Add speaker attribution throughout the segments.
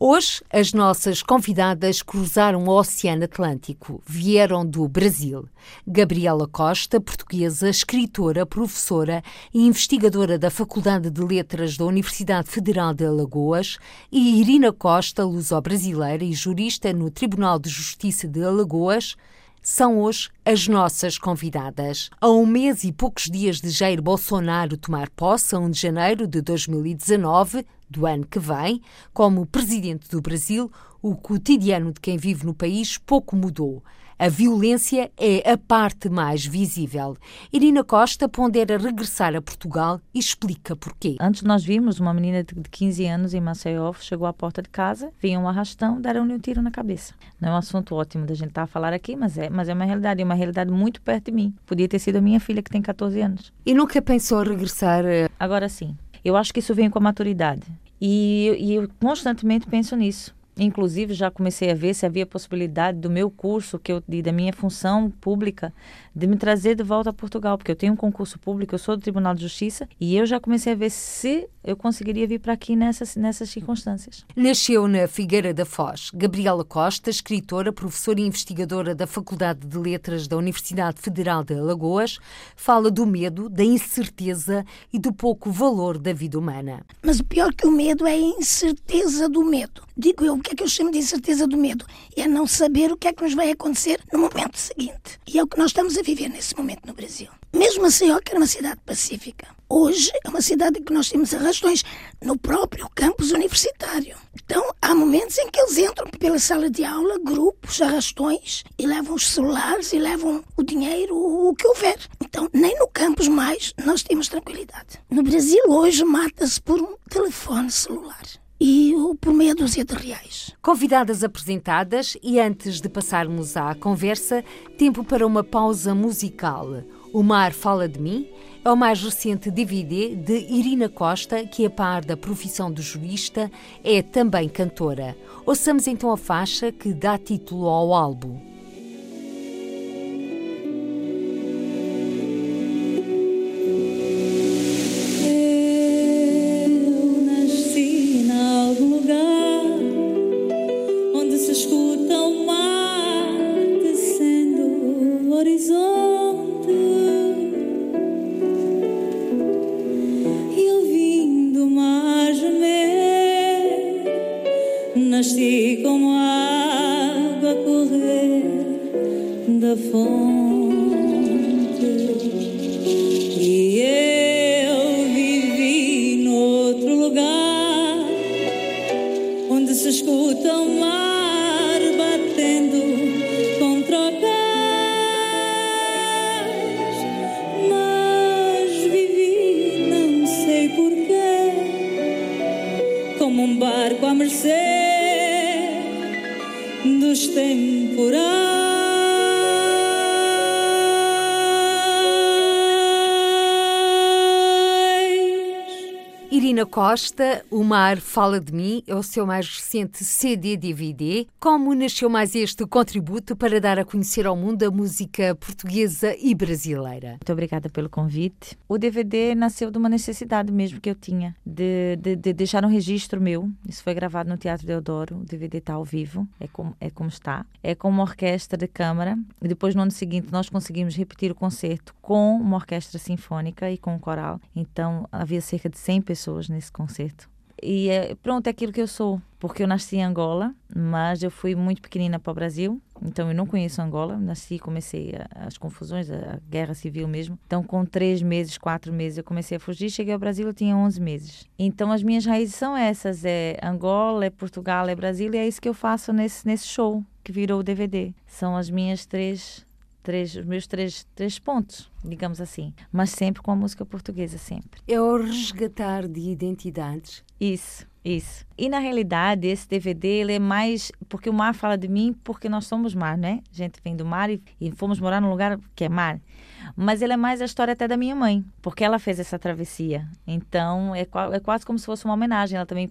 Speaker 1: Hoje, as nossas convidadas cruzaram o Oceano Atlântico. Vieram do Brasil. Gabriela Costa, portuguesa, escritora, professora e investigadora da Faculdade de Letras da Universidade Federal de Alagoas, e Irina Costa, luso-brasileira e jurista no Tribunal de Justiça de Alagoas, são hoje as nossas convidadas. A um mês e poucos dias de Jair Bolsonaro tomar posse, a 1 de janeiro de 2019, do ano que vem, como presidente do Brasil, o cotidiano de quem vive no país pouco mudou. A violência é a parte mais visível. Irina Costa pondera regressar a Portugal e explica porquê.
Speaker 2: Antes nós vimos uma menina de 15 anos em Maceió, chegou à porta de casa, vinha um arrastão, deram-lhe um tiro na cabeça. Não é um assunto ótimo da gente estar tá a falar aqui, mas é, mas é uma realidade, é uma realidade muito perto de mim. Podia ter sido a minha filha que tem 14 anos.
Speaker 1: E nunca pensou regressar? Eh,
Speaker 2: Agora sim. Eu acho que isso vem com a maturidade. E, e eu constantemente penso nisso. Inclusive, já comecei a ver se havia possibilidade do meu curso, que eu, da minha função pública, de me trazer de volta a Portugal, porque eu tenho um concurso público, eu sou do Tribunal de Justiça, e eu já comecei a ver se eu conseguiria vir para aqui nessas, nessas circunstâncias.
Speaker 1: Nasceu na Figueira da Foz. Gabriela Costa, escritora, professora e investigadora da Faculdade de Letras da Universidade Federal de Alagoas, fala do medo, da incerteza e do pouco valor da vida humana.
Speaker 3: Mas o pior que o medo é a incerteza do medo. Digo eu, o que é que eu chamo de incerteza do medo? É não saber o que é que nos vai acontecer no momento seguinte. E é o que nós estamos a viver nesse momento no Brasil. Mesmo Maceió, que era uma cidade pacífica, hoje é uma cidade em que nós temos arrastões no próprio campus universitário. Então, há momentos em que eles entram pela sala de aula, grupos, arrastões, e levam os celulares e levam o dinheiro, o que houver. Então, nem no campus mais nós temos tranquilidade. No Brasil, hoje, mata-se por um telefone celular e por meia dúzia de reais.
Speaker 1: Convidadas apresentadas e antes de passarmos à conversa, tempo para uma pausa musical. O Mar Fala de Mim é o mais recente DVD de Irina Costa, que, a par da profissão de jurista, é também cantora. Ouçamos então a faixa que dá título ao álbum. Costa, O Mar Fala de Mim, é o seu mais recente CD-DVD. Como nasceu mais este contributo para dar a conhecer ao mundo a música portuguesa e brasileira?
Speaker 2: Muito obrigada pelo convite. O DVD nasceu de uma necessidade mesmo que eu tinha, de, de, de deixar um registro meu. Isso foi gravado no Teatro Deodoro, o DVD está ao vivo, é como, é como está. É com uma orquestra de câmara. E depois, no ano seguinte, nós conseguimos repetir o concerto com uma orquestra sinfônica e com um coral. Então, havia cerca de 100 pessoas nesse esse concerto. E é, pronto, é aquilo que eu sou, porque eu nasci em Angola, mas eu fui muito pequenina para o Brasil, então eu não conheço Angola. Nasci, comecei as confusões, a, guerra civil mesmo. Então, com três meses, quatro meses, eu comecei a fugir. Cheguei ao Brasil, eu tinha 11 meses. Então, as minhas raízes são essas: é Angola, é Portugal, é Brasil, e é isso que eu faço nesse, nesse show que virou o DVD. São as minhas três três, os meus três, três pontos, digamos assim. Mas sempre com a música portuguesa, sempre.
Speaker 1: É o resgatar de identidades.
Speaker 2: Isso, isso. E na realidade, esse DVD ele é mais. Porque o mar fala de mim, porque nós somos mar, né? A gente vem do mar e, e fomos morar num lugar que é mar. Mas ele é mais a história até da minha mãe, porque ela fez essa travessia. Então é, é quase como se fosse uma homenagem. Ela também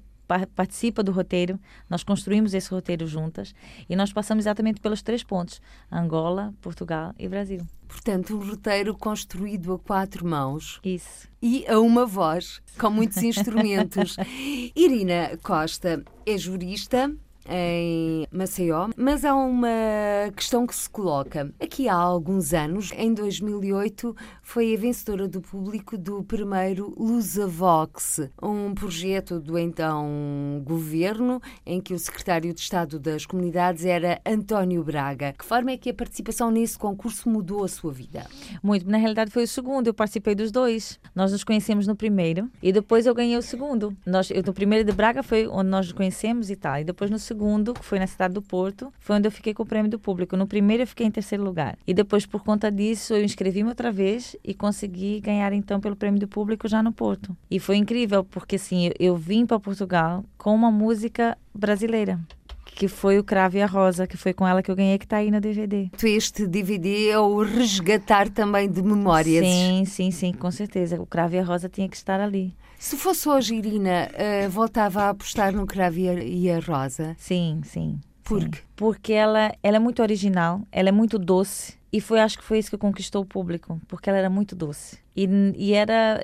Speaker 2: participa do roteiro, nós construímos esse roteiro juntas e nós passamos exatamente pelos três pontos: Angola, Portugal e Brasil.
Speaker 1: Portanto, um roteiro construído a quatro mãos.
Speaker 2: Isso.
Speaker 1: E a uma voz, com muitos instrumentos. Irina Costa é jurista, em Maceió, mas há uma questão que se coloca. Aqui há alguns anos, em 2008, foi a vencedora do público do primeiro Lusavox, um projeto do então governo em que o secretário de Estado das Comunidades era António Braga. Que forma é que a participação nesse concurso mudou a sua vida?
Speaker 2: Muito. Na realidade foi o segundo, eu participei dos dois. Nós nos conhecemos no primeiro e depois eu ganhei o segundo. Nós, eu, no primeiro de Braga foi onde nós nos conhecemos e tal. E depois no segundo segundo, que foi na cidade do Porto, foi onde eu fiquei com o prêmio do público. No primeiro eu fiquei em terceiro lugar. E depois, por conta disso, eu inscrevi-me outra vez e consegui ganhar então pelo prêmio do público já no Porto. E foi incrível, porque assim, eu vim para Portugal com uma música brasileira que foi o Crave e a Rosa, que foi com ela que eu ganhei, que está aí no DVD.
Speaker 1: Este DVD é o resgatar também de memórias.
Speaker 2: Sim, sim, sim, com certeza. O Crave e a Rosa tinha que estar ali.
Speaker 1: Se fosse hoje, Irina, uh, voltava a apostar no Crave e a Rosa?
Speaker 2: Sim, sim.
Speaker 1: Por quê?
Speaker 2: Porque ela, ela é muito original, ela é muito doce. E foi, acho que foi isso que conquistou o público, porque ela era muito doce. E, e era.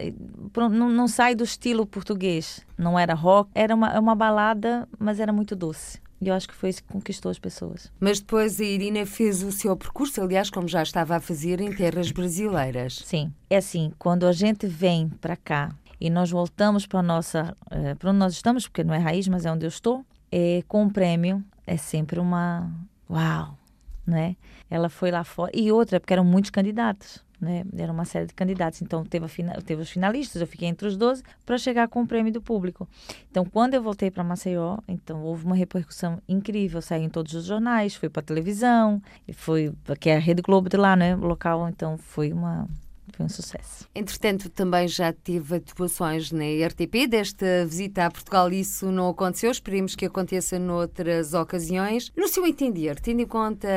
Speaker 2: Não, não sai do estilo português. Não era rock, era uma, uma balada, mas era muito doce. E eu acho que foi isso que conquistou as pessoas.
Speaker 1: Mas depois a Irina fez o seu percurso, aliás, como já estava a fazer em terras brasileiras.
Speaker 2: Sim. É assim, quando a gente vem para cá e nós voltamos para nossa. Uh, para onde nós estamos, porque não é raiz, mas é onde eu estou, é, com o prêmio, é sempre uma. Uau! Né? Ela foi lá fora. E outra, porque eram muitos candidatos né? Era uma série de candidatos. Então, teve, a, teve os finalistas, eu fiquei entre os 12 para chegar com o prêmio do público. Então, quando eu voltei para Maceió, então houve uma repercussão incrível. Saí em todos os jornais, fui para televisão, foi, que é a Rede Globo de lá, né? O local, então foi uma foi um sucesso.
Speaker 1: Entretanto, também já teve atuações na RTP. Desta visita a Portugal, isso não aconteceu. Esperemos que aconteça noutras ocasiões. No seu entender, tendo em conta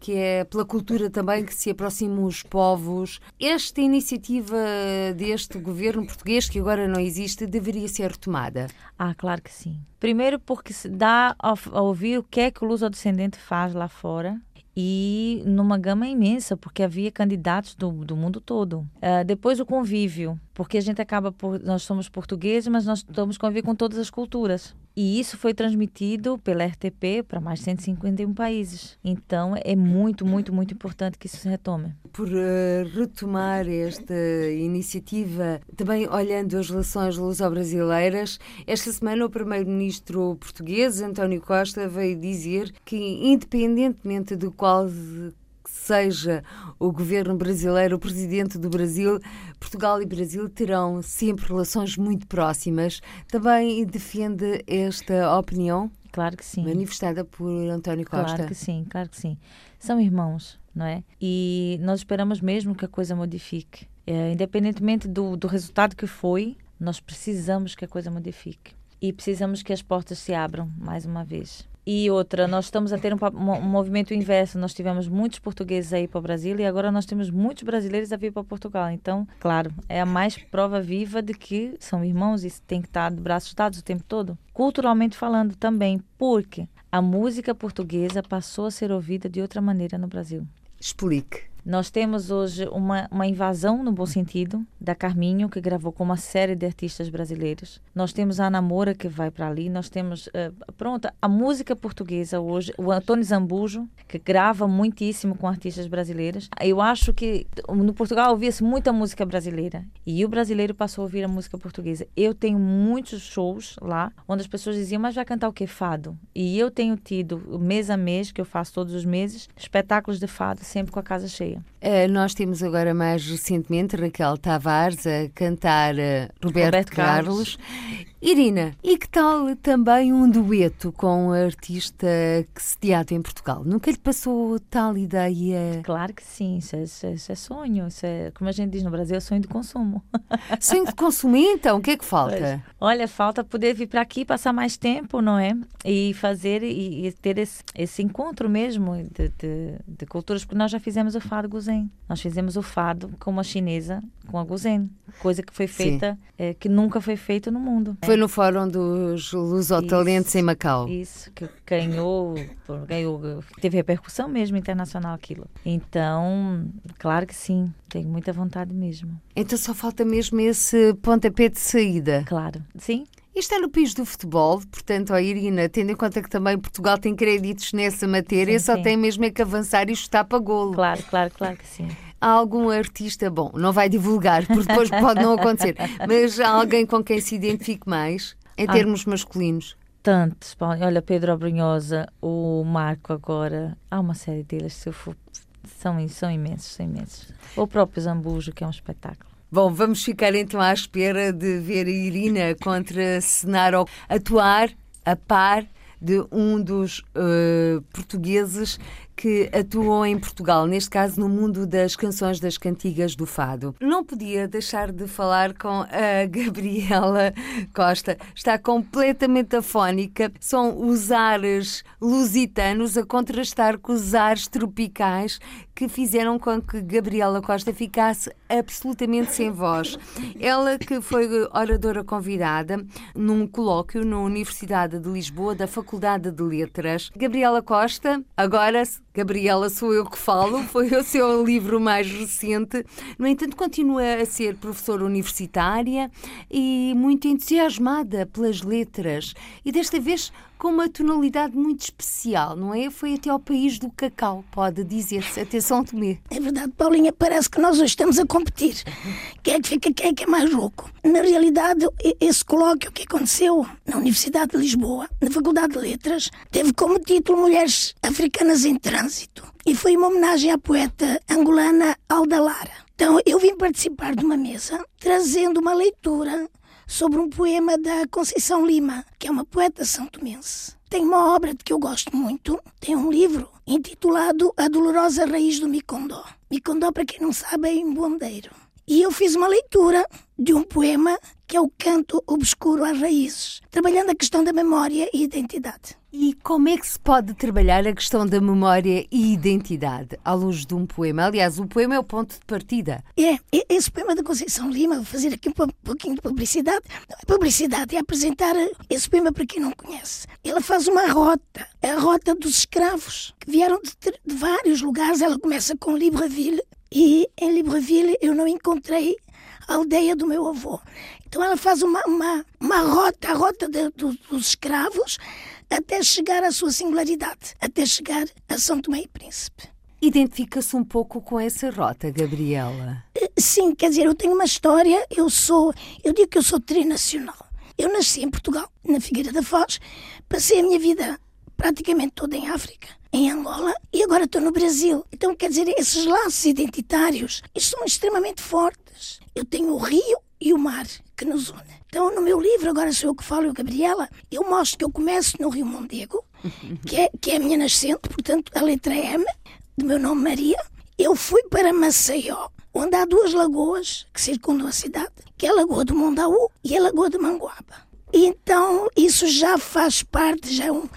Speaker 1: que é pela cultura também que se aproximam os povos, esta iniciativa deste governo português, que agora não existe, deveria ser retomada?
Speaker 2: Ah, claro que sim. Primeiro porque se dá a ouvir o que é que o luso-descendente faz lá fora e numa gama imensa, porque havia candidatos do, do mundo todo. Uh, depois o convívio, porque a gente acaba por. Nós somos portugueses, mas nós estamos convívio com todas as culturas. E isso foi transmitido pela RTP para mais de 151 países. Então é muito, muito, muito importante que isso se retome.
Speaker 1: Por uh, retomar esta iniciativa, também olhando as relações luso-brasileiras, esta semana o primeiro-ministro português, António Costa, veio dizer que, independentemente de qual seja o governo brasileiro, o presidente do Brasil, Portugal e Brasil terão sempre relações muito próximas. Também defende esta opinião?
Speaker 2: Claro que sim.
Speaker 1: Manifestada por António Costa.
Speaker 2: Claro que sim, claro que sim. São irmãos, não é? E nós esperamos mesmo que a coisa modifique. É, independentemente do, do resultado que foi, nós precisamos que a coisa modifique. E precisamos que as portas se abram mais uma vez. E outra, nós estamos a ter um, um, movimento inverso. Nós tivemos muitos portugueses aí para o Brasil e agora nós temos muitos brasileiros a vir para Portugal. Então, claro, é a mais prova viva de que são irmãos e tem que estar de braços dados o tempo todo. Culturalmente falando também, porque a música portuguesa passou a ser ouvida de outra maneira no Brasil.
Speaker 1: Explique.
Speaker 2: Nós temos hoje uma, uma invasão, no bom sentido, da Carminho, que gravou com uma série de artistas brasileiros. Nós temos a Ana Moura, que vai para ali. Nós temos, uh, pronto, a música portuguesa hoje. O Antônio Zambujo, que grava muitíssimo com artistas brasileiros. Eu acho que no Portugal ouvia-se muita música brasileira. E o brasileiro passou a ouvir a música portuguesa. Eu tenho muitos shows lá, onde as pessoas diziam, mas vai cantar o que? Fado. E eu tenho tido, mês a mês, que eu faço todos os meses, espetáculos de fado, sempre com a casa cheia. you.
Speaker 1: Uh, nós temos agora mais recentemente Raquel Tavares a cantar uh, Roberto, Roberto, Carlos. Carlos. Irina, e que tal também um dueto com um artista que se teatro em Portugal? Nunca lhe passou tal ideia?
Speaker 2: Claro que sim, isso é, isso é, é sonho, isso é, como a gente diz no Brasil, é sonho de consumo.
Speaker 1: Sonho de consumo, então, o que é que falta? Pois.
Speaker 2: Olha, falta poder vir para aqui, passar mais tempo, não é? E fazer e, e ter esse, esse encontro mesmo de, de, de, culturas, porque nós já fizemos o Fado Guzen. Nós fizemos o fado com uma chinesa, com a Guzen, coisa que foi feita, é, que nunca foi feita no mundo.
Speaker 1: Foi no Fórum dos Lusotalentos em Macau.
Speaker 2: Isso, que ganhou, ganhou, teve repercussão mesmo internacional aquilo. Então, claro que sim, tenho muita vontade mesmo.
Speaker 1: Então só falta mesmo esse pontapé de saída.
Speaker 2: Claro, sim.
Speaker 1: Isto é no país do futebol, portanto, ó Irina, tendo em conta que também Portugal tem créditos nessa matéria,
Speaker 2: Sim,
Speaker 1: só
Speaker 2: sim.
Speaker 1: tem mesmo é que avançar e chutar para golo.
Speaker 2: Claro, claro, claro que sim.
Speaker 1: Há algum artista, bom, não vai divulgar, porque depois pode não acontecer, mas há alguém com quem se identifique mais, em
Speaker 2: Ah.
Speaker 1: termos masculinos?
Speaker 2: Tantos, olha, Pedro Abrunhosa, o Marco agora, há uma série deles, se eu for, são, são imensos, são imensos. O próprio Zambujo, que é um espetáculo.
Speaker 1: Bom, vamos ficar então à espera de ver a Irina contracenar ou atuar a par de um dos eh, portugueses que atuam em Portugal, neste caso no mundo das canções das cantigas do fado. Não podia deixar de falar com a Gabriela Costa. Está completamente afónica. São os ares lusitanos a contrastar com os ares tropicais que fizeram com que Gabriela Costa ficasse absolutamente sem voz. Ela que foi oradora convidada num colóquio na Universidade de Lisboa da Faculdade de Letras. Gabriela Costa, agora Gabriela sou eu que falo, foi o seu livro mais recente. No entanto, continua a ser professora universitária e muito entusiasmada pelas letras e desta vez com uma tonalidade muito especial, não é? Foi até ao país do cacau, pode dizer-se, até São Tomé.
Speaker 3: É verdade, Paulinha, parece que nós hoje estamos a competir. Quem é que fica, quem é que é mais louco? Na realidade, esse colóquio que aconteceu na Universidade de Lisboa, na Faculdade de Letras, teve como título Mulheres Africanas em Trânsito. E foi uma homenagem à poeta angolana Alda Lara. Então, eu vim participar de uma mesa trazendo uma leitura sobre um poema da Conceição Lima, que é uma poeta santomense. Tem uma obra de que eu gosto muito, tem um livro intitulado A Dolorosa Raiz do Micondó. Micondó, para quem não sabe, é em bondeiro. E eu fiz uma leitura de um poema que é o Canto Obscuro às Raízes, trabalhando a questão da memória e identidade.
Speaker 1: E como é que se pode trabalhar a questão da memória e identidade à luz de um poema? Aliás, o poema é o ponto de partida.
Speaker 3: É, e- esse poema da Conceição Lima, vou fazer aqui um po- pouquinho de publicidade. Não é publicidade, é apresentar esse poema para quem não conhece. Ela faz uma rota, a rota dos escravos, que vieram de, de vários lugares. Ela começa com Libreville, e em Libreville eu não encontrei a aldeia do meu avô. Então ela faz uma, uma, uma rota, a rota de- do- dos escravos, até chegar à sua singularidade, até chegar a São Tomé e Príncipe.
Speaker 1: Identifica-se um pouco com essa rota, Gabriela.
Speaker 3: Sim, quer dizer, eu tenho uma história, eu sou, eu digo que eu sou trinacional. Eu nasci em Portugal, na Figueira da Foz, passei a minha vida praticamente toda em África, em Angola e agora estou no Brasil. Então, quer dizer, esses laços identitários são extremamente fortes. Eu tenho o rio e o mar que nos unem. Então, no meu livro, agora sou eu que falo, eu, Gabriela, eu mostro que eu começo no Rio Mondego, que é, que é a minha nascente, portanto, a letra M, do meu nome Maria. Eu fui para Maceió, onde há duas lagoas que circundam a cidade, que é a Lagoa do Mondaú e a Lagoa de Manguaba. Então, isso já faz parte, já é, um,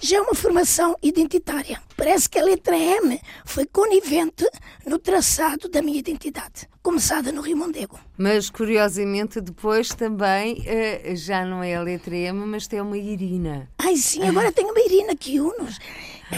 Speaker 3: já é uma formação identitária. Parece que a letra M foi conivente no traçado da minha identidade, começada no Rio Mondego.
Speaker 1: Mas, curiosamente, depois também eh, já não é a letra M, mas tem uma Irina.
Speaker 3: Ai, sim, agora tenho uma Irina que une-nos.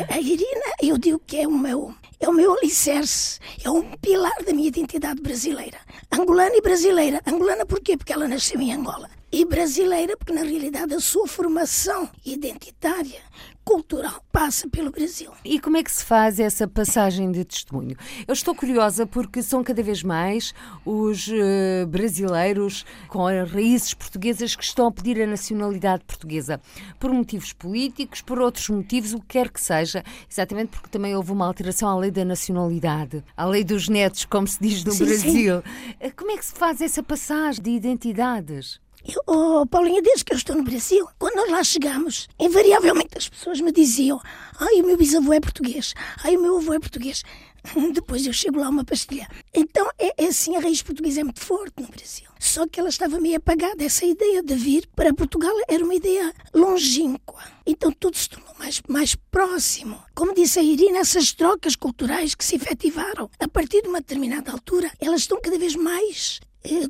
Speaker 3: A a Irina, eu digo que é o meu, é o meu alicerce, é um pilar da minha identidade brasileira. Angolana e brasileira. Angolana porquê? Porque ela nasceu em Angola. E brasileira porque, na realidade, a sua formação identitária, cultural, passa pelo Brasil.
Speaker 1: E como é que se faz essa passagem de testemunho? Eu estou curiosa porque são cada vez mais os eh, brasileiros com raízes portuguesas que estão a pedir a nacionalidade portuguesa. Por motivos políticos, por outros motivos, o que quer que seja. Exatamente porque também houve uma alteração à lei da nacionalidade, à lei dos netos, como se diz no
Speaker 3: Sim, sim.
Speaker 1: Brasil. Eh, Como é que se faz essa passagem de identidades?
Speaker 3: Eu, oh, Paulinha, desde que eu estou no Brasil, quando nós lá chegamos, invariavelmente as pessoas me diziam: Ai, o meu bisavô é português, ai, o meu avô é português. Depois eu chego lá uma pastilha. Então, é, é assim, a raiz portuguesa é muito forte no Brasil. Só que ela estava meio apagada. Essa ideia de vir para Portugal era uma ideia longínqua. Então tudo se tornou mais, mais próximo. Como disse a Irina, essas trocas culturais que se efetivaram a partir de uma determinada altura, elas estão cada vez mais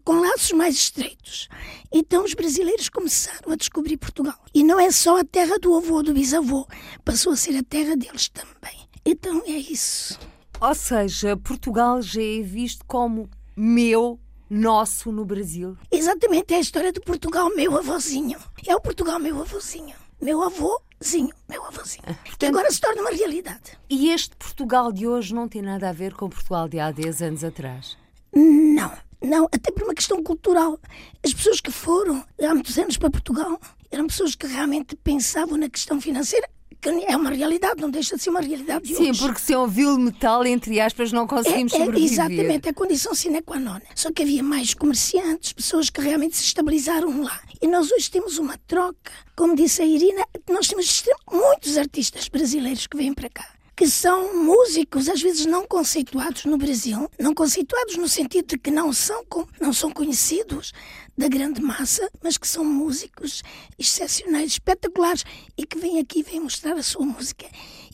Speaker 3: com laços mais estreitos. Então os brasileiros começaram a descobrir Portugal. E não é só a terra do avô ou do bisavô, passou a ser a terra deles também. Então é isso.
Speaker 1: Ou seja, Portugal já é visto como meu, nosso no Brasil.
Speaker 3: Exatamente, é a história do Portugal meu avôzinho. É o Portugal meu avôzinho. Meu avôzinho, meu avôzinho. Que agora se torna uma realidade.
Speaker 1: E este Portugal de hoje não tem nada a ver com o Portugal de há 10 anos atrás?
Speaker 3: Não, não, até por uma questão cultural. As pessoas que foram há muitos anos para Portugal eram pessoas que realmente pensavam na questão financeira que é uma realidade, não deixa de ser uma realidade de
Speaker 1: Sim,
Speaker 3: hoje.
Speaker 1: porque sem vil metal, entre aspas, não conseguimos
Speaker 3: é, é,
Speaker 1: sobreviver.
Speaker 3: Exatamente, é a condição sine qua non. Só que havia mais comerciantes, pessoas que realmente se estabilizaram lá. E nós hoje temos uma troca. Como disse a Irina, nós temos muitos artistas brasileiros que vêm para cá que são músicos, às vezes não conceituados no Brasil, não conceituados no sentido de que não são, não são conhecidos da grande massa, mas que são músicos excepcionais, espetaculares e que vêm aqui e vêm mostrar a sua música.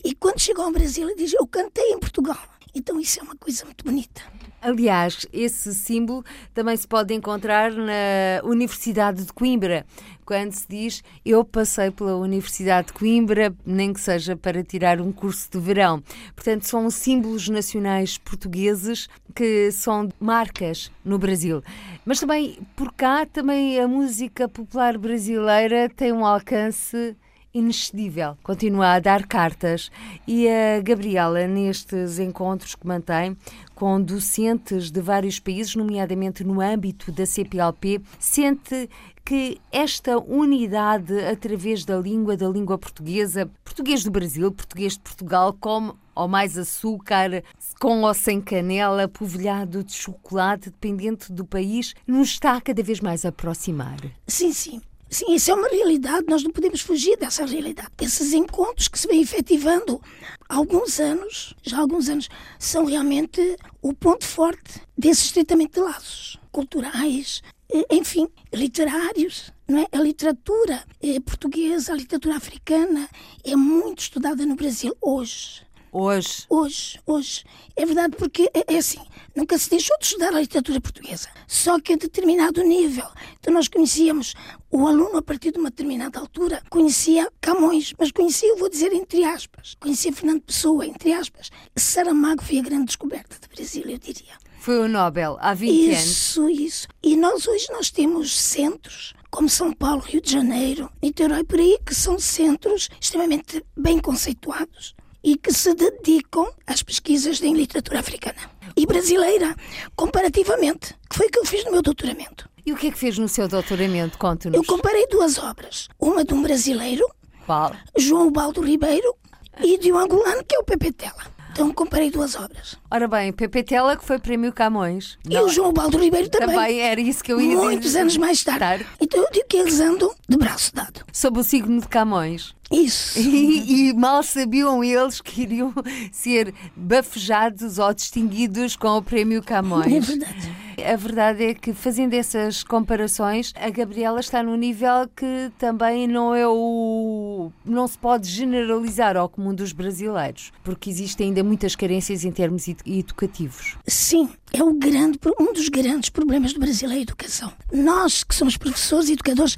Speaker 3: E quando chegam ao Brasil, dizem: Eu cantei em Portugal. Então isso é uma coisa muito bonita.
Speaker 1: Aliás, esse símbolo também se pode encontrar na Universidade de Coimbra, quando se diz eu passei pela Universidade de Coimbra, nem que seja para tirar um curso de verão. Portanto, são símbolos nacionais portugueses que são marcas no Brasil. Mas também por cá também a música popular brasileira tem um alcance inexcedível. Continua a dar cartas e a Gabriela, nestes encontros que mantém com docentes de vários países, nomeadamente no âmbito da CPLP, sente que esta unidade através da língua, da língua portuguesa, português do Brasil, português de Portugal, como ou mais açúcar, com ou sem canela, polvilhado de chocolate, dependente do país, nos está cada vez mais a aproximar.
Speaker 3: Sim, sim. Sim, isso é uma realidade, nós não podemos fugir dessa realidade. Esses encontros que se vêm efetivando há alguns anos, já há alguns anos, são realmente o ponto forte desse estreitamento de laços culturais, eh, enfim, literários. Não é? A literatura eh, portuguesa, a literatura africana é muito estudada no Brasil hoje.
Speaker 1: Hoje.
Speaker 3: Hoje, hoje. É verdade, porque é, é, assim, nunca se deixou de estudar a literatura portuguesa. Só que a determinado nível. Então nós conhecíamos, o aluno a partir de uma determinada altura, conhecia Camões, mas conhecia, vou dizer entre aspas, conhecia Fernando Pessoa, entre aspas. Saramago foi a grande descoberta do Brasil, eu diria.
Speaker 1: Foi o Nobel, há 20
Speaker 3: isso,
Speaker 1: anos.
Speaker 3: Isso, isso. E nós hoje nós temos centros como São Paulo, Rio de Janeiro, Niterói, por aí, que são centros extremamente bem conceituados e que se dedicam às pesquisas em literatura africana e brasileira, comparativamente, que foi o que eu fiz no meu doutoramento.
Speaker 1: E o que é que fez no seu doutoramento? Conte-nos.
Speaker 3: Eu comparei duas obras, uma de um brasileiro,
Speaker 1: Qual?
Speaker 3: João Baldo Ribeiro, e de um angolano, que é o Pepe Tela. Então comparei duas obras.
Speaker 1: Ora bem, Pepe Tela, que foi Prémio Camões.
Speaker 3: E o João Baldo Ribeiro também.
Speaker 1: Também era isso que eu ia
Speaker 3: Muitos
Speaker 1: dizer.
Speaker 3: anos mais tarde. Então eu digo que eles andam de braço dado.
Speaker 1: Sob o signo de Camões.
Speaker 3: Isso.
Speaker 1: E, e mal sabiam eles que iriam ser bafejados ou distinguidos com o Prémio Camões.
Speaker 3: É verdade.
Speaker 1: A verdade é que, fazendo essas comparações, a Gabriela está num nível que também não é o. não se pode generalizar ao comum dos brasileiros, porque existem ainda muitas carências em termos ed- educativos.
Speaker 3: Sim, é o grande, um dos grandes problemas do Brasil é a educação. Nós, que somos professores e educadores,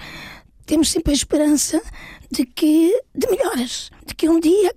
Speaker 3: temos sempre a esperança de que de melhoras, de que um dia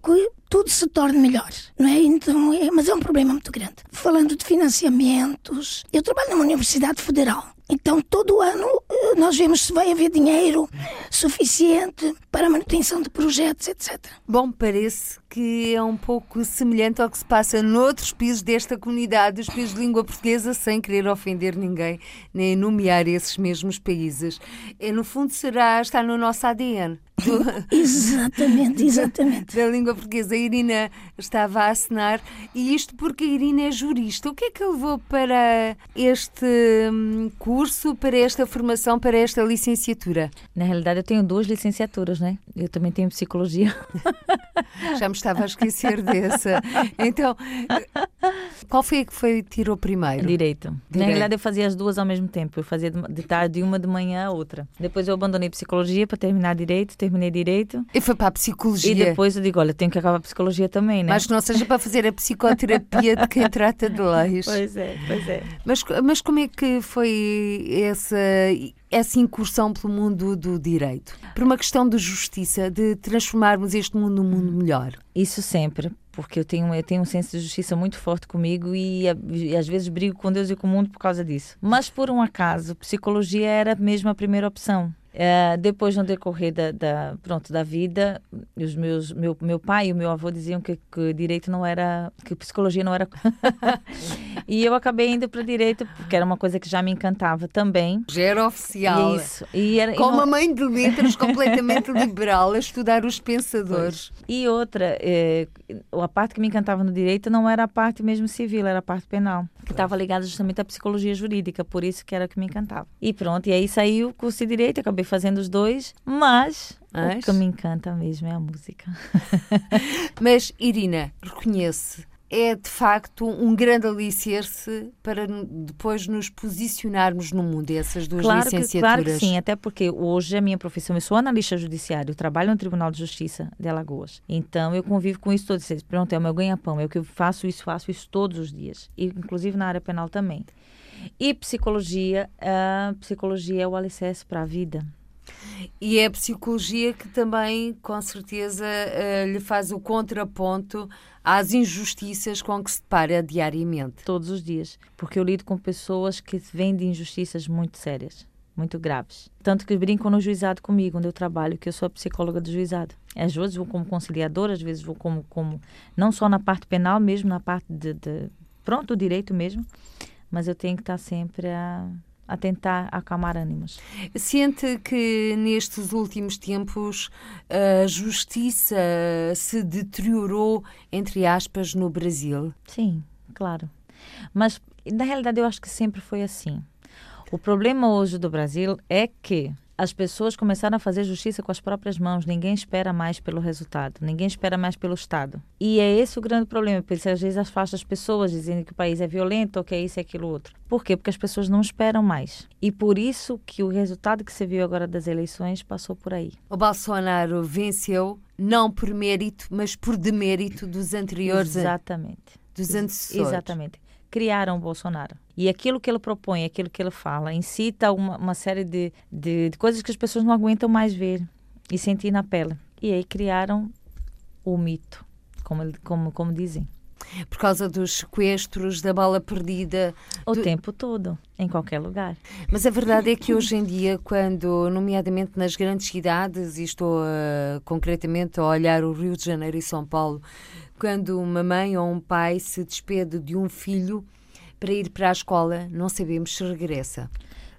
Speaker 3: tudo se torne melhor, não é? Então, é, mas é um problema muito grande. Falando de financiamentos, eu trabalho numa universidade federal. Então, todo ano eh, nós vemos se vai haver dinheiro suficiente para a manutenção de projetos, etc.
Speaker 1: Bom, parece que é um pouco semelhante ao que se passa noutros países desta comunidade, os países de língua portuguesa, sem querer ofender ninguém, nem nomear esses mesmos países. É, no fundo, será, está no nosso ADN. Do-
Speaker 3: Exatamente, exatamente.
Speaker 1: da língua portuguesa. A Irina estava a assinar, e isto porque a Irina é jurista. O que é que levou para este hum, curso, para esta formação, para esta licenciatura?
Speaker 2: Na realidade, eu tenho duas licenciaturas, né? Eu também tenho psicologia.
Speaker 1: Já me estava a esquecer dessa. Então, Qual foi a que foi tirou primeiro?
Speaker 2: Direito. Na
Speaker 1: Direito.
Speaker 2: realidade, eu fazia as duas ao mesmo tempo. Eu fazia de de tarde uma, de manhã a outra. Depois eu abandonei psicologia para terminar direito, terminei direito.
Speaker 1: E foi para a psicologia.
Speaker 2: E depois eu digo, olha, tenho que acabar a psicologia também, né?
Speaker 1: Mas que não seja para fazer a psicoterapia de quem trata de leis.
Speaker 2: Pois é, pois é.
Speaker 1: Mas, mas como é que foi essa, essa incursão pelo mundo do direito? Por uma questão de justiça, de transformarmos este mundo num mundo melhor.
Speaker 2: Isso sempre, porque eu tenho, eu tenho um senso de justiça muito forte comigo e, e às vezes brigo com Deus e com o mundo por causa disso. Mas por um acaso, psicologia era mesmo a primeira opção. Eh, depois, no decorrer da, da- pronto, da vida, os meus, meu, meu pai e o meu avô diziam que, que direito não era, que psicologia não era. e eu acabei indo para direito porque era uma coisa que já me encantava também.
Speaker 1: Já era oficial.
Speaker 2: E isso. E era, e
Speaker 1: Com
Speaker 2: não-
Speaker 1: uma mãe de letras completamente liberal a estudar os pensadores.
Speaker 2: E outra, eh, a parte que me encantava no direito não era a parte mesmo civil, era a parte penal, que estava ligada justamente à psicologia jurídica, por isso que era o que me encantava. E pronto, e aí saiu o curso de direito, acabei fazendo os dois, mas,
Speaker 1: Mas?
Speaker 2: o que me encanta mesmo é a música.
Speaker 1: Mas, Irina, reconhece, é de facto um grande alicerce para depois nos posicionarmos no mundo, essas duas
Speaker 2: Claro que,
Speaker 1: licenciaturas.
Speaker 2: claro que sim, até porque hoje a minha profissão, eu sou analista judiciário, eu trabalho no Tribunal de Justiça de Alagoas. Então eu convivo com isso todos os dias. Pronto, é o meu ganha-pão, é o que eu faço isso, faço isso todos os dias. E, inclusive na área penal também. E psicologia, a psicologia é o alicerce para a vida.
Speaker 1: E é a psicologia que também, com certeza, eh, lhe faz o contraponto às injustiças com que se depara diariamente.
Speaker 2: todos os dias, porque eu lido com pessoas que vêm de injustiças muito sérias, muito graves. Tanto que brincam no juizado comigo, onde eu trabalho, que eu sou a psicóloga do juizado. Às vezes vou como conciliadora, às vezes vou como, como não só na parte penal, mesmo na parte de, de pronto, direito mesmo, mas eu tenho que estar sempre a, a tentar acalmar ânimos.
Speaker 1: Sente que nestes últimos tempos a justiça se deteriorou, entre aspas, no Brasil?
Speaker 2: Sim, claro. Mas, na realidade, eu acho que sempre foi assim. O problema hoje do Brasil é que as pessoas começaram a fazer justiça com as próprias mãos. Ninguém espera mais pelo resultado. Ninguém espera mais pelo Estado. E é esse o grande problema. Porque às vezes afasta as pessoas dizendo que o país é violento ou que é isso e aquilo outro. Por quê? Porque as pessoas não esperam mais. E por isso que o resultado que você viu agora das eleições passou por aí.
Speaker 1: O Bolsonaro venceu não por mérito, mas por demérito dos anteriores,
Speaker 2: Exatamente.
Speaker 1: dos antecessores.
Speaker 2: Exatamente. Criaram o Bolsonaro. E aquilo que ele propõe, aquilo que ele fala, incita uma, uma série de, de, de coisas que as pessoas não aguentam mais ver e sentir na pele. E aí criaram o mito, como, como, como dizem.
Speaker 1: Por causa dos sequestros, da bala perdida.
Speaker 2: O
Speaker 1: do-
Speaker 2: tempo todo, em qualquer lugar.
Speaker 1: Mas a verdade é que hoje em dia, quando, nomeadamente nas grandes cidades, e estou ah, concretamente a olhar o Rio de Janeiro e São Paulo, quando uma mãe ou um pai se despede de um filho para ir para a escola, não sabemos se regressa.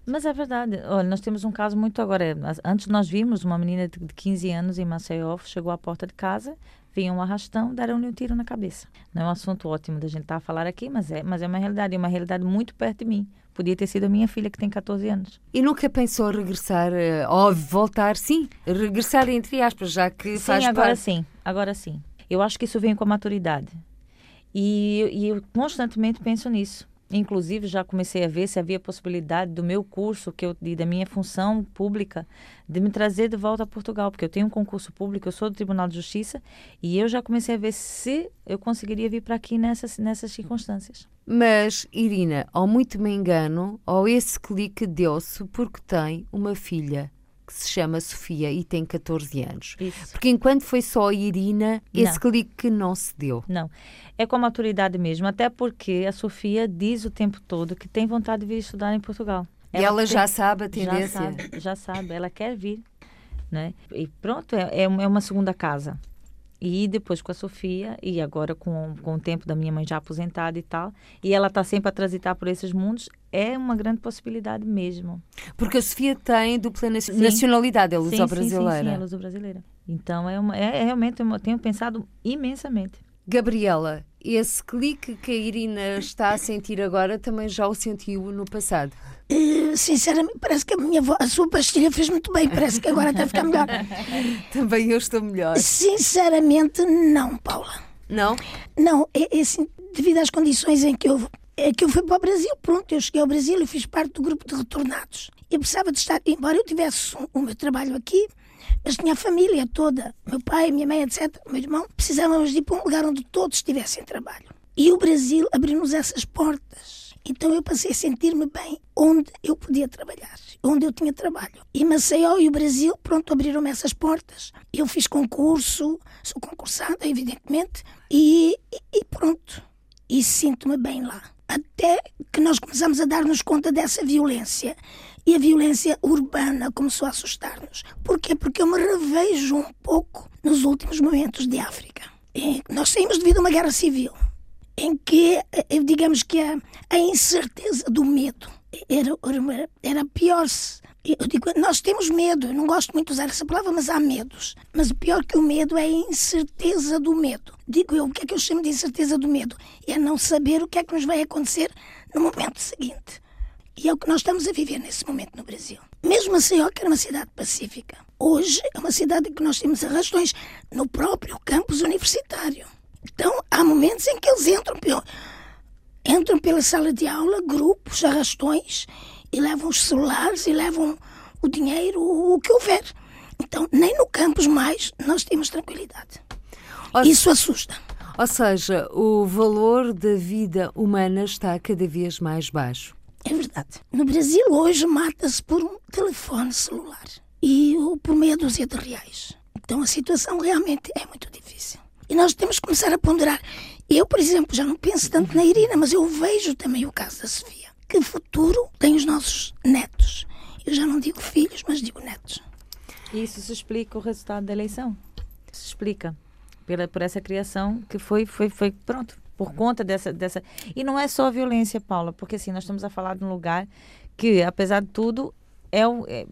Speaker 2: Mas é verdade. Olha, nós temos um caso muito agora. Antes nós vimos uma menina de de 15 anos em Maceió, chegou à porta de casa, vinha um arrastão, deram-lhe um tiro na cabeça. Não é um assunto ótimo da gente estar a falar aqui, mas é, mas é uma realidade, é uma realidade muito perto de mim. Podia ter sido a minha filha que tem 14 anos.
Speaker 1: E nunca pensou regressar, ah, ou voltar, sim, regressar entre aspas, já que
Speaker 2: Sim,
Speaker 1: faz
Speaker 2: agora
Speaker 1: parte.
Speaker 2: sim, agora sim. Eu acho que isso vem com a maturidade. E, e eu constantemente penso nisso. Inclusive, já comecei a ver se havia possibilidade do meu curso, que eu, e da minha função pública, de me trazer de volta a Portugal, porque eu tenho um concurso público, eu sou do Tribunal de Justiça, e eu já comecei a ver se eu conseguiria vir para aqui nessas, nessas circunstâncias.
Speaker 1: Mas, Irina, ou muito me engano, ou esse clique deu-se porque tem uma filha que se chama Sofia e tem 14 anos.
Speaker 2: Isso.
Speaker 1: Porque enquanto foi só a Irina, esse
Speaker 2: Não.
Speaker 1: clique não se deu.
Speaker 2: Não, é com a maturidade mesmo, até porque a Sofia diz o tempo todo que tem vontade de vir estudar em Portugal.
Speaker 1: e ela
Speaker 2: tem-
Speaker 1: já sabe a
Speaker 2: Já
Speaker 1: tendência.
Speaker 2: sabe, já sabe, ela quer vir, né? E pronto, é, é é uma segunda casa. E depois com a Sofia, e agora com, com o tempo da minha mãe já aposentada e tal, e ela está sempre a transitar por esses mundos, é uma grande possibilidade mesmo.
Speaker 1: Porque a Sofia tem dupla naci-
Speaker 2: Sim.
Speaker 1: nacionalidade, é
Speaker 2: Sim, sim,
Speaker 1: luso-brasileira.
Speaker 2: Sim, sim, é luso-brasileira. Então, é, uma, é, é realmente, eu tenho pensado imensamente.
Speaker 1: Gabriela, esse clique que a Irina está a sentir agora também já o sentiu no passado.
Speaker 3: Eh, Sinceramente, parece que a, minha vo- a sua pastilha fez muito bem. Parece que agora está a ficar melhor.
Speaker 1: Também eu estou melhor.
Speaker 3: Sinceramente, não, Paula.
Speaker 1: Não?
Speaker 3: Não, é, é assim, devido às condições em que eu, é que eu fui para o Brasil, pronto, eu cheguei ao Brasil e fiz parte do grupo de retornados. Eu precisava de estar, embora eu tivesse o meu trabalho aqui, mas tinha a família toda, meu pai, minha mãe, etc., meu irmão, precisávamos de ir para um lugar onde todos tivessem trabalho. E o Brasil abriu-nos essas portas. Então eu passei a sentir-me bem onde eu podia trabalhar, onde eu tinha trabalho. E Maceió e o Brasil, pronto, abriram-me essas portas. Eu fiz concurso, sou concursada, evidentemente, e, e, e pronto. E sinto-me bem lá. Até que nós começamos a dar-nos conta dessa violência. E a violência urbana começou a assustar-nos. Porquê? Porque eu me revejo um pouco nos últimos momentos de África. E nós saímos devido a uma guerra civil em que, eh, digamos que a, a incerteza do medo era, era, pior. Eu digo, nós temos medo, eu não gosto muito de usar essa palavra, mas há medos. Mas o pior que o medo é a incerteza do medo. Digo eu, o que é que eu chamo de incerteza do medo? É não saber o que é que nos vai acontecer no momento seguinte. E é o que nós estamos a viver nesse momento no Brasil. Mesmo Maceió, que era uma cidade pacífica, hoje é uma cidade em que nós temos arrastões no próprio campus universitário. Então, há momentos em que eles entram, entram pela sala de aula, grupos, arrastões, e levam os celulares, e levam o dinheiro, o que houver. Então, nem no campus mais nós temos tranquilidade. Ou Isso assusta.
Speaker 1: Ou seja, o valor da vida humana está cada vez mais baixo.
Speaker 3: É verdade. No Brasil, hoje, mata-se por um telefone celular e por meia dúzia de reais. Então, a situação realmente é muito difícil. E nós temos que começar a ponderar. Eu, por exemplo, já não penso tanto na Irina, mas eu vejo também o caso da Sofia. Que futuro tem os nossos netos? Eu já não digo filhos, mas digo netos.
Speaker 2: Isso se explica o resultado da eleição. Se explica pela, por essa criação que foi, foi, foi pronto, por conta dessa, dessa. E não é só a violência, Paula, porque assim, nós estamos a falar de um lugar que, apesar de tudo, é, um, é,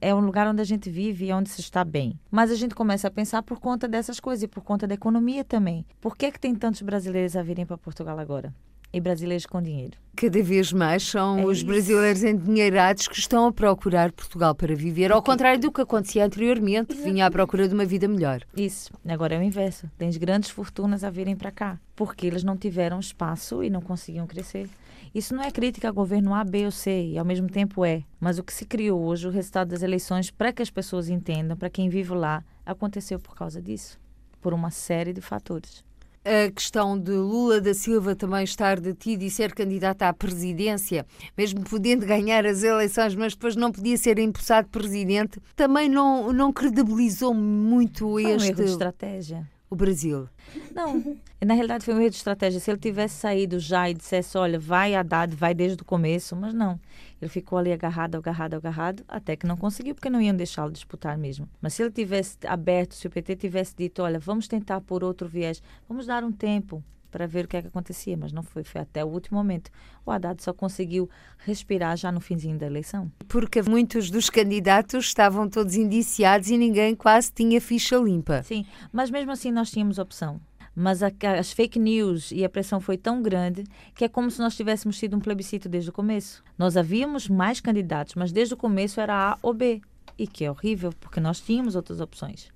Speaker 2: é um lugar onde a gente vive e onde se está bem. Mas a gente começa a pensar por conta dessas coisas e por conta da economia também. Por que, que tem tantos brasileiros a virem para Portugal agora? E brasileiros com dinheiro.
Speaker 1: Cada vez mais são é os isso. brasileiros endinheirados que estão a procurar Portugal para viver, ao contrário do que acontecia anteriormente, vinha à procura de uma vida melhor.
Speaker 2: Isso. Agora é o inverso. Tens grandes fortunas a virem para cá, porque eles não tiveram espaço e não conseguiam crescer. Isso não é crítica ao governo A, B ou C, e ao mesmo tempo é. Mas o que se criou hoje, o resultado das eleições, para que as pessoas entendam, para quem vive lá, aconteceu por causa disso. Por uma série de fatores.
Speaker 1: A questão de Lula da Silva também estar detido e ser candidato à presidência, mesmo podendo ganhar as eleições, mas depois não podia ser empossado presidente, também não, não credibilizou muito
Speaker 2: Foi
Speaker 1: este.
Speaker 2: Um erro de estratégia
Speaker 1: o Brasil?
Speaker 2: Não, na realidade foi um erro de estratégia. Se ele tivesse saído já e dissesse, olha, vai Haddad, vai desde o começo, mas não. Ele ficou ali agarrado, agarrado, agarrado, até que não conseguiu, porque não iam deixá-lo disputar mesmo. Mas se ele tivesse aberto, se o PT tivesse dito, olha, vamos tentar por outro viés, vamos dar um tempo, para ver o que é que acontecia, mas não foi, foi até o último momento. O Haddad só conseguiu respirar já no finzinho da eleição.
Speaker 1: Porque muitos dos candidatos estavam todos indiciados e ninguém quase tinha ficha limpa.
Speaker 2: Sim, mas mesmo assim nós tínhamos opção. Mas a, as fake news e a pressão foi tão grande que é como se nós tivéssemos tido um plebiscito desde o começo. Nós havíamos mais candidatos, mas desde o começo era A ou B. E que é horrível, porque nós tínhamos outras opções.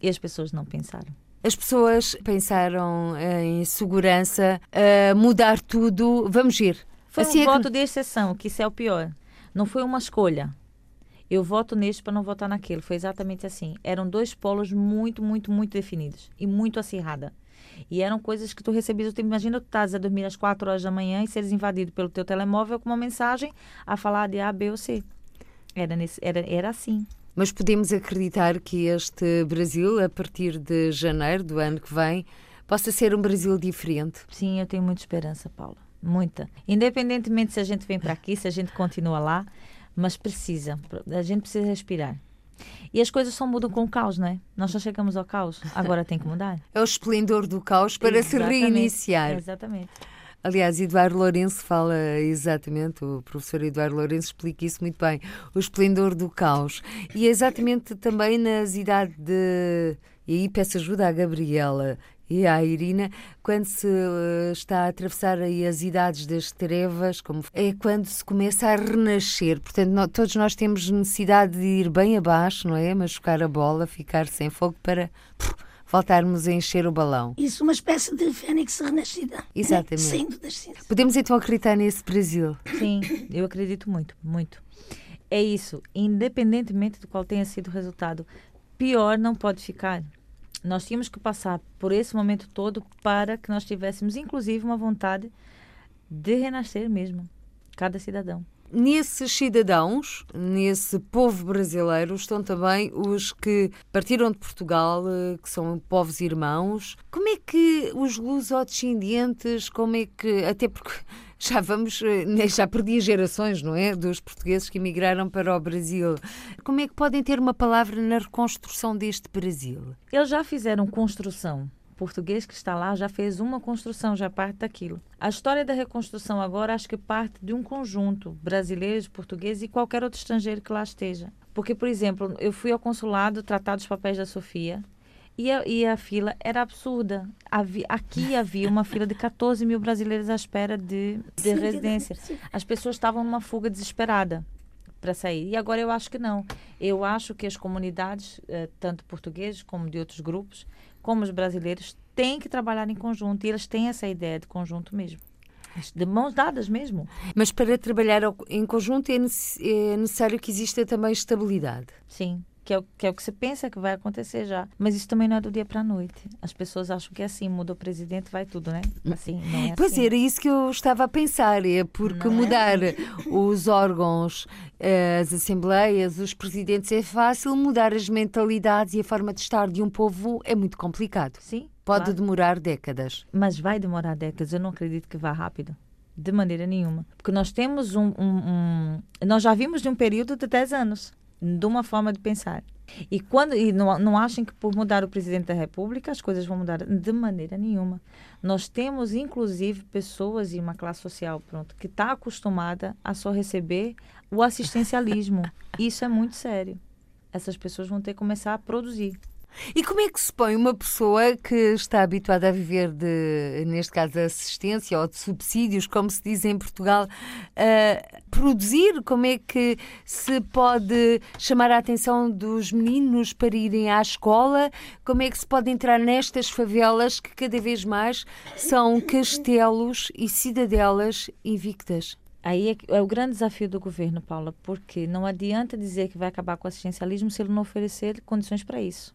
Speaker 2: E as pessoas não pensaram.
Speaker 1: As pessoas pensaram em segurança, mudar tudo. Vamos ir.
Speaker 2: Foi assim um é voto que... de exceção, que isso é o pior. Não foi uma escolha. Eu voto neste para não votar naquele. Foi exatamente assim. Eram dois polos muito, muito, muito definidos e muito acirrada. E eram coisas que tu recebias. Tu imagina tu estás a dormir às quatro horas da manhã e seres invadido pelo teu telemóvel com uma mensagem a falar de A, B ou C. Era, nesse, era, era assim.
Speaker 1: Mas podemos acreditar que este Brasil, a partir de janeiro do ano que vem, possa ser um Brasil diferente?
Speaker 2: Sim, eu tenho muita esperança, Paula. Muita. Independentemente se a gente vem para aqui, se a gente continua lá, mas precisa. A gente precisa respirar. E as coisas só mudam com o caos, não é? Nós já chegamos ao caos, agora tem que mudar.
Speaker 1: É o esplendor do caos para Exatamente. se reiniciar.
Speaker 2: Exatamente.
Speaker 1: Aliás, Eduardo Lourenço fala exatamente, o professor Eduardo Lourenço explica isso muito bem, o esplendor do caos. E é exatamente também nas idades de. E aí peço ajuda à Gabriela e à Irina, quando se eh, está a atravessar aí as idades das trevas, como é quando se começa a renascer. Portanto, nós, todos nós temos necessidade de ir bem abaixo, não é? Machucar a bola, ficar sem fogo para voltarmos a encher o balão.
Speaker 3: Isso, uma espécie de fênix renascida.
Speaker 1: Exatamente.
Speaker 3: Saindo das cinzas.
Speaker 1: Podemos então acreditar nesse Brasil.
Speaker 2: Sim, eu acredito muito, muito. É isso, independentemente do qual tenha sido o resultado, pior não pode ficar. Nós tínhamos que passar por esse momento todo para que nós tivéssemos, inclusive, uma vontade de renascer mesmo, cada cidadão.
Speaker 1: Nesses cidadãos, nesse povo brasileiro, estão também os que partiram de Portugal, eh, que são povos irmãos. Como é que os lusodescendentes, como é que. Até porque já vamos, eh, já perdi gerações, não é? Dos portugueses que emigraram para o Brasil. Como é que podem ter uma palavra na reconstrução deste Brasil?
Speaker 2: Eles já fizeram construção português que está lá já fez uma construção, já parte daquilo. A história da reconstrução agora acho que parte de um conjunto brasileiro, português e qualquer outro estrangeiro que lá esteja. Porque, por exemplo, eu fui ao consulado tratar dos papéis da Sofia e a, e a fila era absurda. Havia, aqui havia uma fila de 14 mil brasileiros à espera de, de residência. As pessoas estavam numa fuga desesperada para sair. E agora eu acho que não. Eu acho que as comunidades, eh, tanto portugueses como de outros grupos, como os brasileiros, têm que trabalhar em conjunto. E eles têm essa ideia de conjunto mesmo. De mãos dadas mesmo.
Speaker 1: Mas para trabalhar em conjunto é, é necessário que exista também estabilidade.
Speaker 2: Sim que é, o, que é o que se pensa que vai acontecer já. Mas isso também não é do dia para a noite. As pessoas acham que é assim, muda o presidente, vai tudo, né? Assim, não é
Speaker 1: pois
Speaker 2: assim.
Speaker 1: era isso que eu estava a pensar, é porque não é mudar é assim. os órgãos, eh, as assembleias, os presidentes é fácil, mudar as mentalidades e a forma de estar de um povo é muito complicado.
Speaker 2: Sim.
Speaker 1: Pode
Speaker 2: claro.
Speaker 1: demorar décadas.
Speaker 2: Mas vai demorar décadas, eu não acredito que vá rápido. De maneira nenhuma. Porque nós temos um, um, um, Nós já vimos de um período de 10 anos de uma forma de pensar. E quando e não, não achem que por mudar o presidente da República as coisas vão mudar de maneira nenhuma. Nós temos inclusive pessoas e uma classe social pronto que está acostumada a só receber o assistencialismo. Isso é muito sério. Essas pessoas vão ter que começar a produzir.
Speaker 1: E como é que se põe uma pessoa que está habituada a viver de, neste caso, assistência ou de subsídios, como se diz em Portugal, a produzir? Como é que se pode chamar a atenção dos meninos para irem à escola? Como é que se pode entrar nestas favelas que cada vez mais são castelos e cidadelas invictas?
Speaker 2: Aí é, é, o grande desafio do governo, Paula, porque não adianta dizer que vai acabar com o assistencialismo se ele não oferecer condições para isso.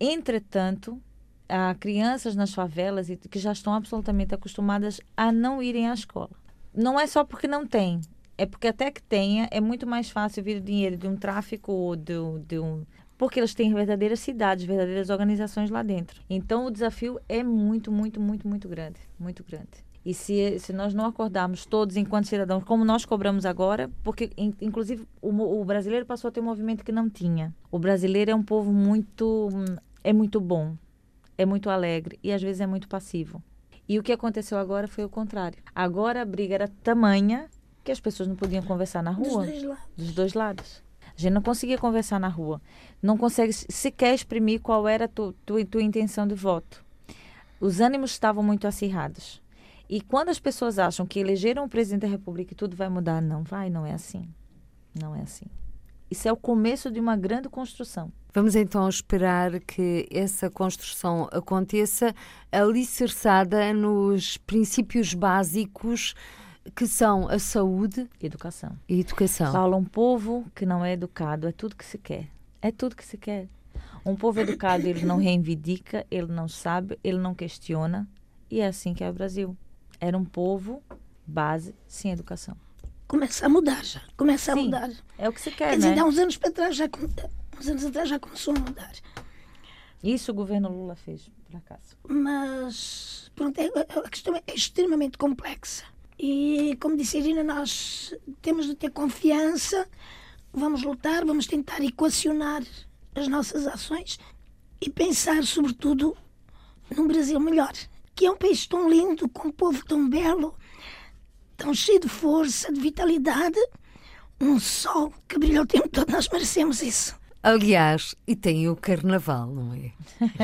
Speaker 2: Entretanto, há crianças nas favelas que já estão absolutamente acostumadas a não irem à escola. Não é só porque não tem, é porque até que tenha, é muito mais fácil vir o dinheiro de um tráfico ou de, de um. Porque eles têm verdadeiras cidades, verdadeiras organizações lá dentro. Então o desafio é muito, muito, muito, muito grande. Muito grande. E se, se nós não acordarmos todos enquanto cidadãos, como nós cobramos agora, porque in, inclusive o, o brasileiro passou a ter um movimento que não tinha. O brasileiro é um povo muito é muito bom, é muito alegre e às vezes é muito passivo. E o que aconteceu agora foi o contrário. Agora a briga era tamanha que as pessoas não podiam conversar na rua.
Speaker 3: Dos dois lados.
Speaker 2: Dos dois lados. A gente não conseguia conversar na rua. Não consegue sequer exprimir qual era a tua, tua intenção de voto. Os ânimos estavam muito acirrados. E quando as pessoas acham que elegeram o presidente da República e tudo vai mudar, não vai, não é assim. Não é assim. Isso é o começo de uma grande construção.
Speaker 1: Vamos então esperar que essa construção aconteça alicerçada nos princípios básicos que são a saúde
Speaker 2: e educação.
Speaker 1: E educação.
Speaker 2: Fala um povo que não é educado, é tudo que se quer. É tudo que se quer. Um povo educado, ele não reivindica, ele não sabe, ele não questiona. E é assim que é o Brasil. Era um povo base sem educação
Speaker 3: começa a mudar já. Começa
Speaker 2: Sim,
Speaker 3: a mudar.
Speaker 2: É o que se quer,
Speaker 3: Quer
Speaker 2: né?
Speaker 3: dizer, há uns anos para trás já, uns anos atrás já começou a mudar.
Speaker 2: Isso o governo Lula fez, por acaso.
Speaker 3: Mas, pronto, é, é, a questão é extremamente complexa. E, como disse a Irina, nós temos de ter confiança, vamos lutar, vamos tentar equacionar as nossas ações e pensar, sobretudo, num Brasil melhor. Que é um país tão lindo, com um povo tão belo, tão cheio de força, de vitalidade, um sol que brilha o tempo todo. Nós merecemos isso.
Speaker 1: Aliás, e tem o carnaval, não é?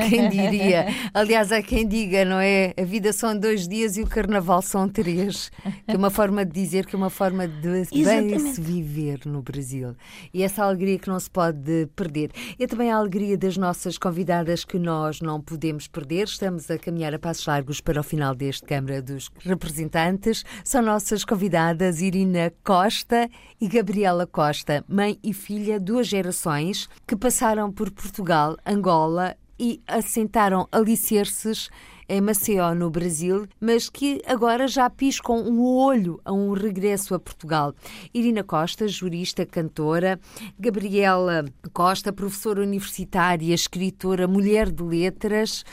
Speaker 1: Quem diria? Aliás, há quem diga, não é? A vida são dois dias e o carnaval são três. Que é uma forma de dizer que é uma forma de bem se viver no Brasil. E essa alegria que não se pode perder. E é também a alegria das nossas convidadas que nós não podemos perder. Estamos a caminhar a passos largos para o final deste Câmara dos Representantes. São nossas convidadas Irina Costa e Gabriela Costa, mãe e filha, duas gerações que passaram por Portugal, Angola e assentaram alicerces em Maceió, no Brasil, mas que agora já piscam um olho a um regresso a Portugal. Irina Costa, jurista, cantora, Gabriela Costa, professora universitária, escritora, mulher de letras,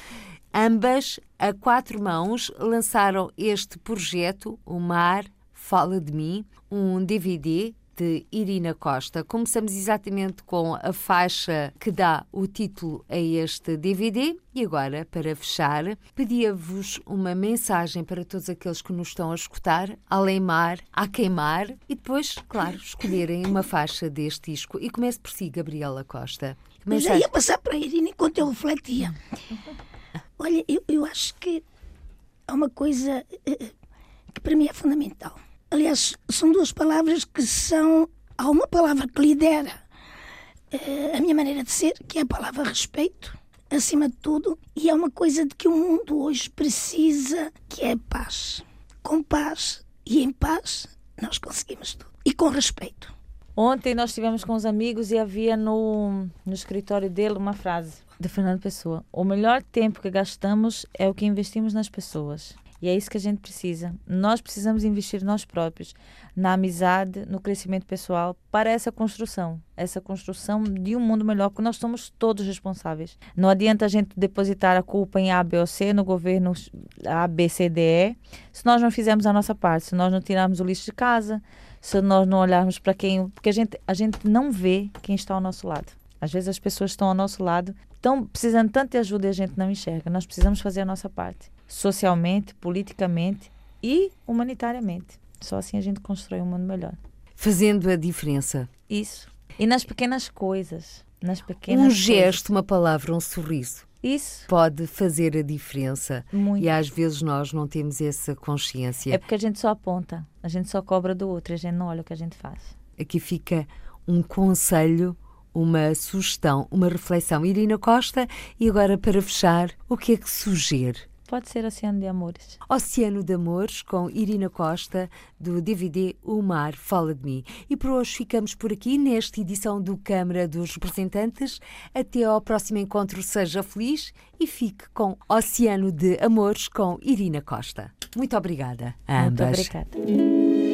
Speaker 1: ambas a quatro mãos lançaram este projeto, O Mar Fala de Mim, um DVD de Irina Costa. Começamos exatamente com a faixa que dá o título a este DVD. E agora, para fechar, pedia-vos uma mensagem para todos aqueles que nos estão a escutar, além mar, a queimar, e depois, claro, escolherem uma faixa deste disco. E comece por si, Gabriela Costa.
Speaker 3: Eu já ia passar para a Irina enquanto eu refletia. Olha, eu, eu acho que há uma coisa eh, eh, que para mim é fundamental Aliás, são duas palavras que são. Há uma palavra que lidera uh, a minha maneira de ser, que é a palavra respeito, acima de tudo, e é uma coisa de que o mundo hoje precisa, que é paz. Com paz e em paz, nós conseguimos tudo. E com respeito.
Speaker 2: Ontem nós estivemos com os amigos e havia no, no escritório dele uma frase de Fernando Pessoa: O melhor tempo que gastamos é o que investimos nas pessoas. E é isso que a gente precisa. Nós precisamos investir nós próprios na amizade, no crescimento pessoal para essa construção, essa construção de um mundo melhor, porque nós somos todos responsáveis. Não adianta a gente depositar a culpa em A, B ou C, no governo A, B, C, D, E, se nós não fizermos a nossa parte, se nós não tirarmos o lixo de casa, se nós não olharmos para quem, porque a gente a gente não vê quem está ao nosso lado. Às vezes as pessoas estão ao nosso lado, estão precisando tanto de ajuda e a gente não enxerga. Nós precisamos fazer a nossa parte socialmente, politicamente e humanitariamente. Só assim a gente constrói um mundo melhor.
Speaker 1: Fazendo a diferença.
Speaker 2: Isso. E nas pequenas coisas. Nas pequenas
Speaker 1: um gesto, uma palavra, um sorriso.
Speaker 2: Isso.
Speaker 1: Pode fazer a diferença.
Speaker 2: Muito.
Speaker 1: E às vezes nós não temos essa consciência.
Speaker 2: É porque a gente só aponta, a gente só cobra do outro, a gente não olha o que a gente faz.
Speaker 1: Aqui fica um conselho, uma sugestão, uma reflexão. Irina Costa, e agora para fechar, o que é que sugere
Speaker 2: Pode ser Oceano de Amores.
Speaker 1: Oceano de Amores, com Irina Costa, do DVD O Mar Fala de Mim. E por hoje ficamos por aqui, nesta edição do Câmara dos Representantes. Até ao próximo encontro, seja feliz e fique com Oceano de Amores, com Irina Costa. Muito obrigada
Speaker 2: a ambas. Muito obrigada.